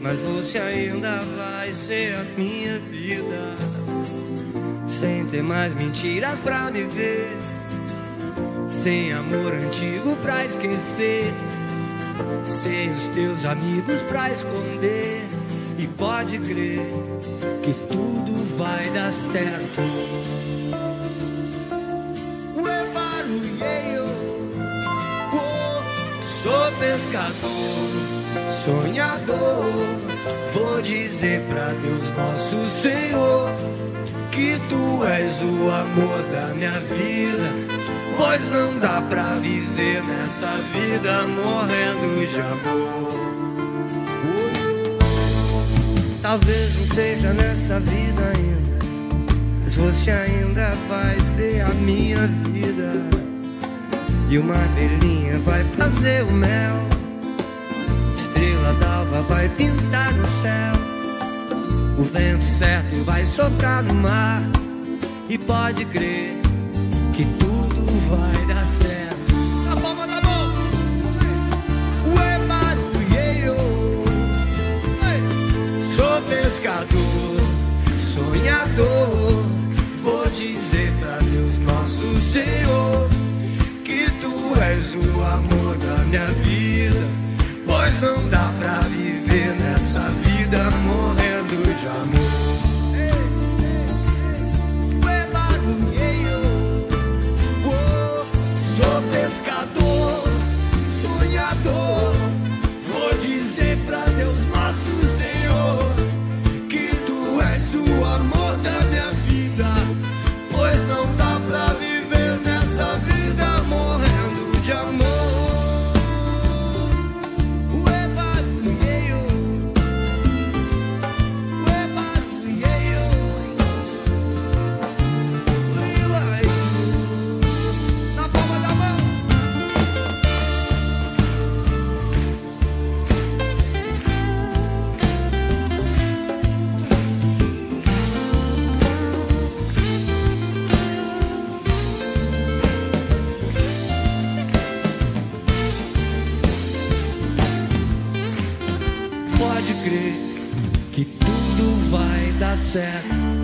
mas você ainda vai ser a minha vida. Sem ter mais mentiras pra me ver, sem amor antigo pra esquecer, sem os teus amigos pra esconder. E pode crer que tudo vai dar certo. Sou pescador, sonhador. Vou dizer pra Deus, nosso Senhor, que tu és o amor da minha vida. Pois não dá pra viver nessa vida morrendo de amor. Talvez não seja nessa vida ainda, mas você ainda vai ser a minha vida. E uma abelhinha vai fazer o mel, estrela d'alva vai pintar no céu. O vento certo vai soprar no mar, e pode crer que tudo vai dar certo. Na palma da mão, ué, barulheiro. Sou pescador, sonhador. Vou dizer minha vida. Pois não dá crer que tudo vai dar certo.